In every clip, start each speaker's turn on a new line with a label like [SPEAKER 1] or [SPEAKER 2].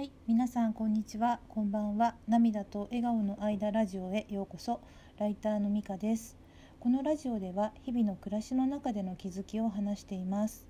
[SPEAKER 1] はい、皆さんこんにちは、こんばんは。涙と笑顔の間ラジオへようこそ。ライターのみかです。このラジオでは日々の暮らしの中での気づきを話しています。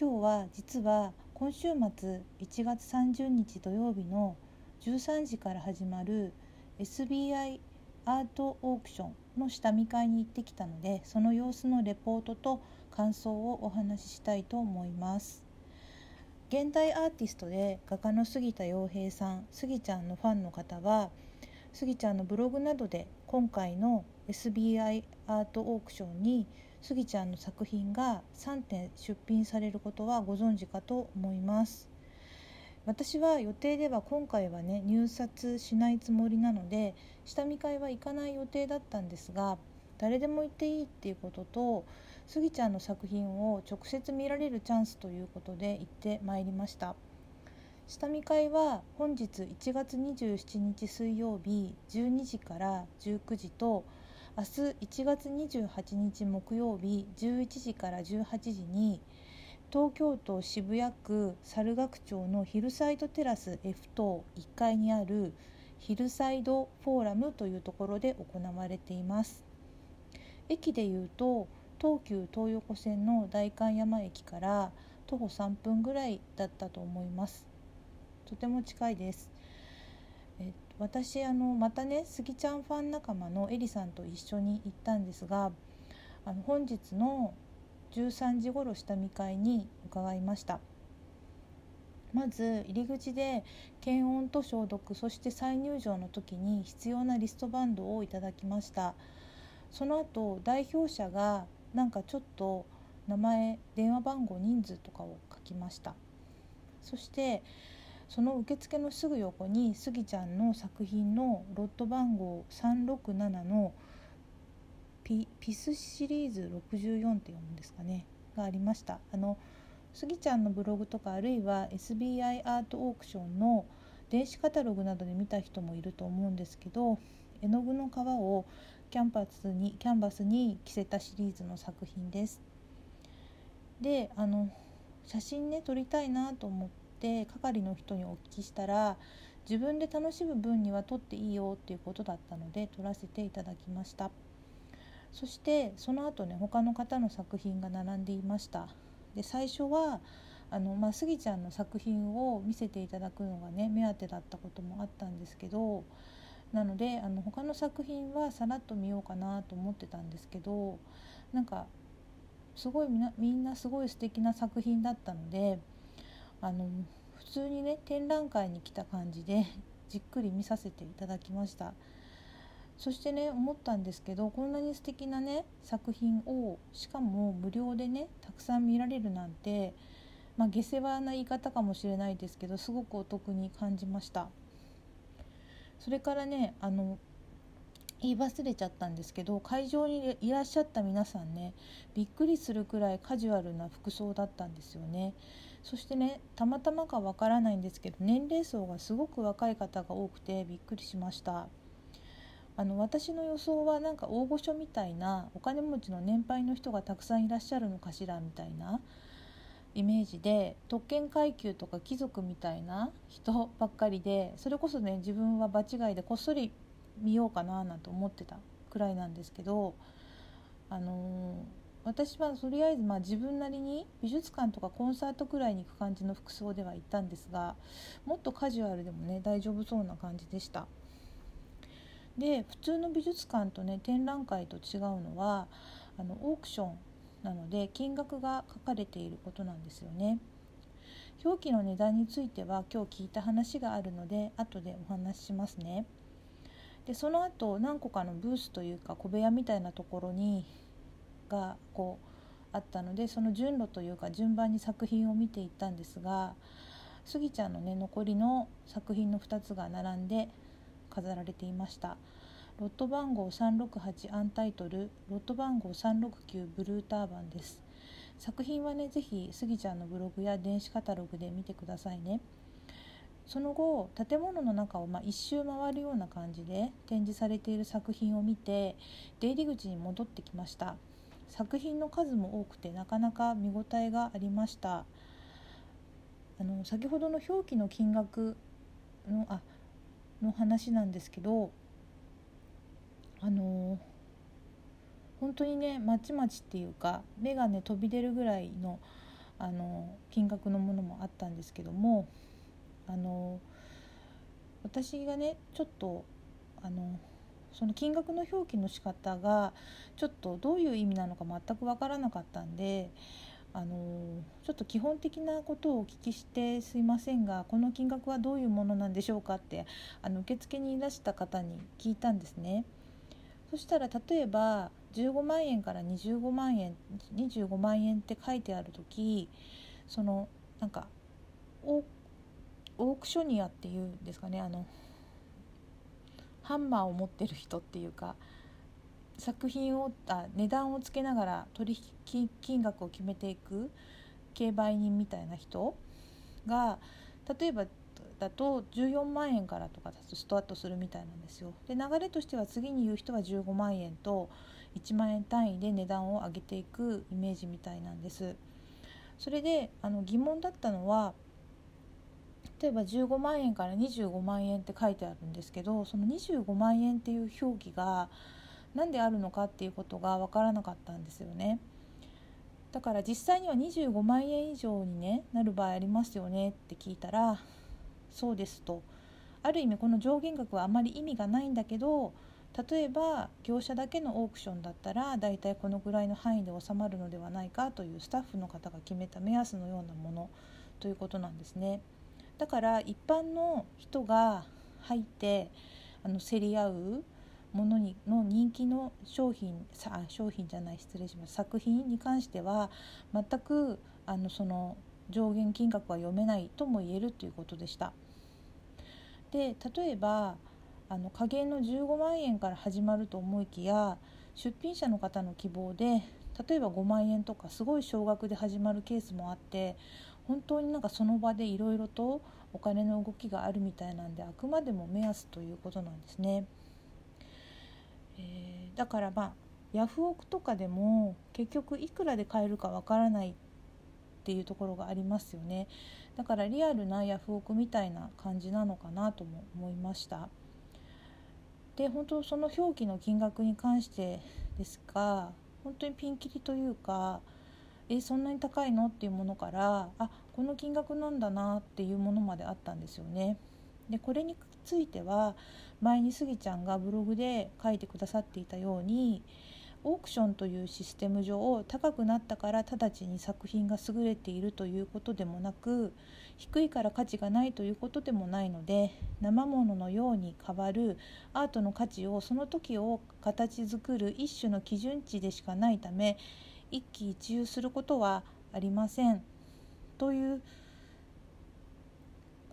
[SPEAKER 1] 今日は実は今週末1月30日土曜日の13時から始まる SBI アートオークションの下見会に行ってきたので、その様子のレポートと感想をお話ししたいと思います。現代アーティストで画家の杉田洋平さん杉ちゃんのファンの方は杉ちゃんのブログなどで今回の SBI アートオークションに杉ちゃんの作品が3点出品されることはご存知かと思います。私は予定では今回はね入札しないつもりなので下見会は行かない予定だったんですが誰でも行っていいっていうこととスギちゃんの作品を直接見られるチャンスということで行ってまいりました。下見会は本日1月27日水曜日12時から19時と明日1月28日木曜日11時から18時に東京都渋谷区猿楽町のヒルサイドテラス F 棟1階にあるヒルサイドフォーラムというところで行われています。駅でいうと東急東横線の代官山駅から徒歩3分ぐらいだったと思います。とても近いです。え私あのまたねスギちゃんファン仲間のエリさんと一緒に行ったんですがあの本日の13時頃下見会に伺いました。まず入り口で検温と消毒そして再入場の時に必要なリストバンドをいただきました。その後代表者がなんかちょっと名前電話番号人数とかを書きました。そしてその受付のすぐ横にスギちゃんの作品のロット番号367のピピスシリーズ64って読むんですかねがありました。あのスギちゃんのブログとかあるいは SBI アートオークションの電子カタログなどで見た人もいると思うんですけど絵の具の皮をキャンパスにキャンバスに着せたシリーズの作品です。であの写真ね撮りたいなと思って係の人にお聞きしたら自分で楽しむ分には撮っていいよっていうことだったので撮らせていただきましたそしてその後ね他の方の作品が並んでいましたで最初はあの、まあ、スギちゃんの作品を見せていただくのがね目当てだったこともあったんですけどなのであの他の作品はさらっと見ようかなと思ってたんですけどなんかすごいみんなみんなすごい素敵な作品だったのであの普通にね展覧会に来た感じで じっくり見させていただきましたそしてね思ったんですけどこんなに素敵なね作品をしかも無料でねたくさん見られるなんてまあ下世話な言い方かもしれないですけどすごくお得に感じました。それからねあの言い忘れちゃったんですけど会場にいらっしゃった皆さんねびっくりするくらいカジュアルな服装だったんですよね。そしてねたまたまかわからないんですけど年齢層がすごく若い方が多くてびっくりしました。あの私の予想はなんか大御所みたいなお金持ちの年配の人がたくさんいらっしゃるのかしらみたいなイメージで特権階級とか貴族みたいな人ばっかりでそれこそね自分は場違いでこっそり見ようかななんて思ってたくらいなんですけどあのー、私はとりあえずまあ自分なりに美術館とかコンサートくらいに行く感じの服装では行ったんですがもっとカジュアルでもね大丈夫そうな感じでした。で普通の美術館とね展覧会と違うのはあのオークションなので金額が書かれていることなんですよね。表記の値段については今日聞いた話があるので後でお話ししますね。でその後何個かのブースというか小部屋みたいなところにがこうあったのでその順路というか順番に作品を見ていったんですがスギちゃんのね残りの作品の2つが並んで飾られていました。ロット番号368アンタイトルロット番号369ブルーターバンです。作品はねぜひスギちゃんのブログや電子カタログで見てくださいね。その後建物の中をまあ一周回るような感じで展示されている作品を見て出入り口に戻ってきました。作品の数も多くてなかなか見応えがありました。あの先ほどの表記の金額のあの話なんですけどあの本当にねまちまちっていうか目がね飛び出るぐらいのあの金額のものもあったんですけどもあの私がねちょっとあのその金額の表記の仕方がちょっとどういう意味なのか全く分からなかったんであのちょっと基本的なことをお聞きしてすいませんがこの金額はどういうものなんでしょうかってあの受付にいらした方に聞いたんですね。そしたら例えば15万円から25万円25万円って書いてある時そのなんかオークショニアっていうんですかねあのハンマーを持ってる人っていうか作品をあ値段をつけながら取引金額を決めていく競売人みたいな人が例えばだと14万円からとかスタートするみたいなんですよ。で流れとしては次に言う人は15万円と1万円単位で値段を上げていくイメージみたいなんです。それであの疑問だったのは例えば15万円から25万円って書いてあるんですけどその25万円っていう表記が何であるのかっていうことが分からなかったんですよね。だから実際には25万円以上に、ね、なる場合ありますよねって聞いたらそうですとある意味この上限額はあまり意味がないんだけど例えば業者だけのオークションだったらだいたいこのぐらいの範囲で収まるのではないかというスタッフの方が決めた目安のようなものということなんですね。だから一般の人が入ってあの競り合うものにの人気の商品さ商品じゃない失礼します作品に関しては全くあのその上限金額は読めないとも言えるということでした。で例えばあの加減の15万円から始まると思いきや出品者の方の希望で例えば5万円とかすごい少額で始まるケースもあって本当になんかその場でいろいろとお金の動きがあるみたいなんであくまでも目安ということなんですね。えー、だからまあヤフオクとかでも結局いくらで買えるかわからないっていうところがありますよねだからリアルなヤフオクみたいな感じなのかなとも思いましたで本当その表記の金額に関してですが本当にピンキリというかえそんなに高いのっていうものからあこの金額なんだなっていうものまであったんですよね。でこれについては前にスギちゃんがブログで書いてくださっていたようにオークションというシステム上高くなったから直ちに作品が優れているということでもなく低いから価値がないということでもないので生もののように変わるアートの価値をその時を形作る一種の基準値でしかないため一喜一憂することはありません。という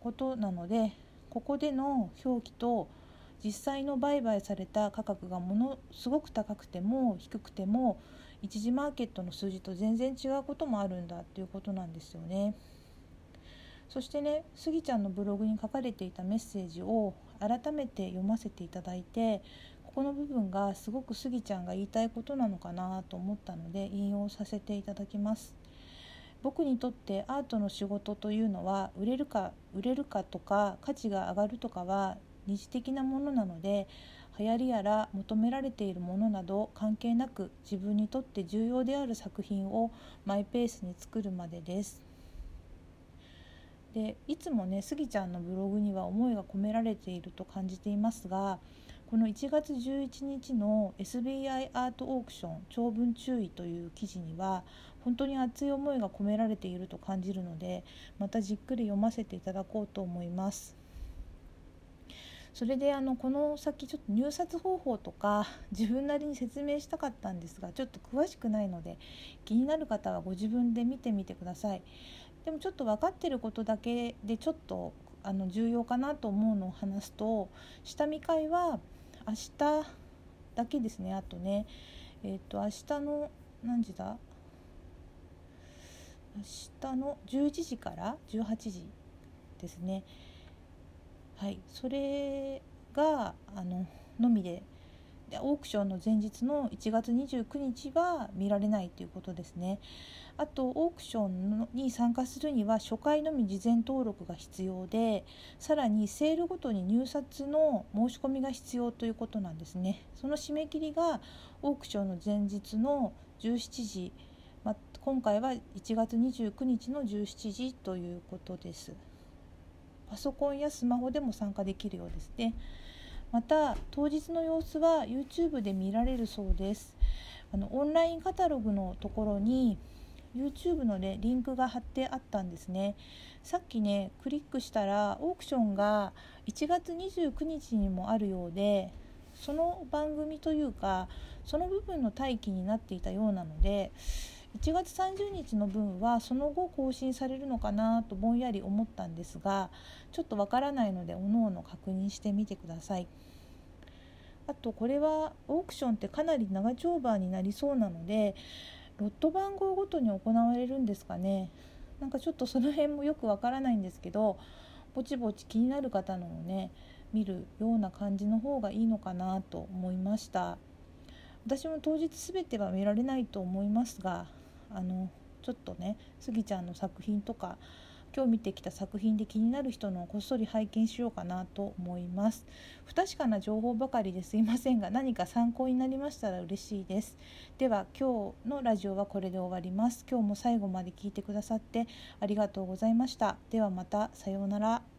[SPEAKER 1] ことなのでここでの表記と実際の売買された価格がものすごく高くても低くても一次マーケットの数字と全然違うこともあるんだっていうことなんですよね。そしてねスギちゃんのブログに書かれていたメッセージを改めて読ませていただいてここの部分がすごくスギちゃんが言いたいことなのかなと思ったので引用させていただきます。僕にとってアートの仕事というのは売れるか売れるかとか価値が上がるとかは二次的なものなので流行りやら求められているものなど関係なく自分にとって重要である作品をマイペースに作るまでです。でいつもねスギちゃんのブログには思いが込められていると感じていますがこの1月11日の SBI アートオークション長文注意という記事には本当に熱い思いが込められていると感じるのでまたじっくり読ませていただこうと思います。それであのこの先ちょっと入札方法とか 自分なりに説明したかったんですがちょっと詳しくないので気になる方はご自分で見てみてください。でもちょっと分かってることだけでちょっとあの重要かなと思うのを話すと下見会は明日だけですねあとね。えっ、ー、と明日の何時だ？明日の11時から18時ですね。はいそれがあののみででオークションの前日の1月29日は見られないということですね。あとオークションに参加するには初回のみ事前登録が必要でさらにセールごとに入札の申し込みが必要ということなんですね。その締め切りがオークションの前日の17時、ま今回は1月29日の17時ということです。パソコンやスマホでも参加できるようですね。また当日の様子は YouTube で見られるそうですあのオンラインカタログのところに YouTube の、ね、リンクが貼ってあったんですねさっきねクリックしたらオークションが1月29日にもあるようでその番組というかその部分の待機になっていたようなので1月30日の分はその後更新されるのかなとぼんやり思ったんですがちょっとわからないのでおのおの確認してみてください。あとこれはオークションってかなり長丁場になりそうなのでロット番号ごとに行われるんですかねなんかちょっとその辺もよくわからないんですけどぼちぼち気になる方のをね見るような感じの方がいいのかなと思いました私も当日全ては見られないと思いますがあのちょっとねスギちゃんの作品とか今日見てきた作品で気になる人のこっそり拝見しようかなと思います。不確かな情報ばかりですいませんが何か参考になりましたら嬉しいです。では今日のラジオはこれで終わります。今日も最後まで聞いてくださってありがとうございました。ではまたさようなら。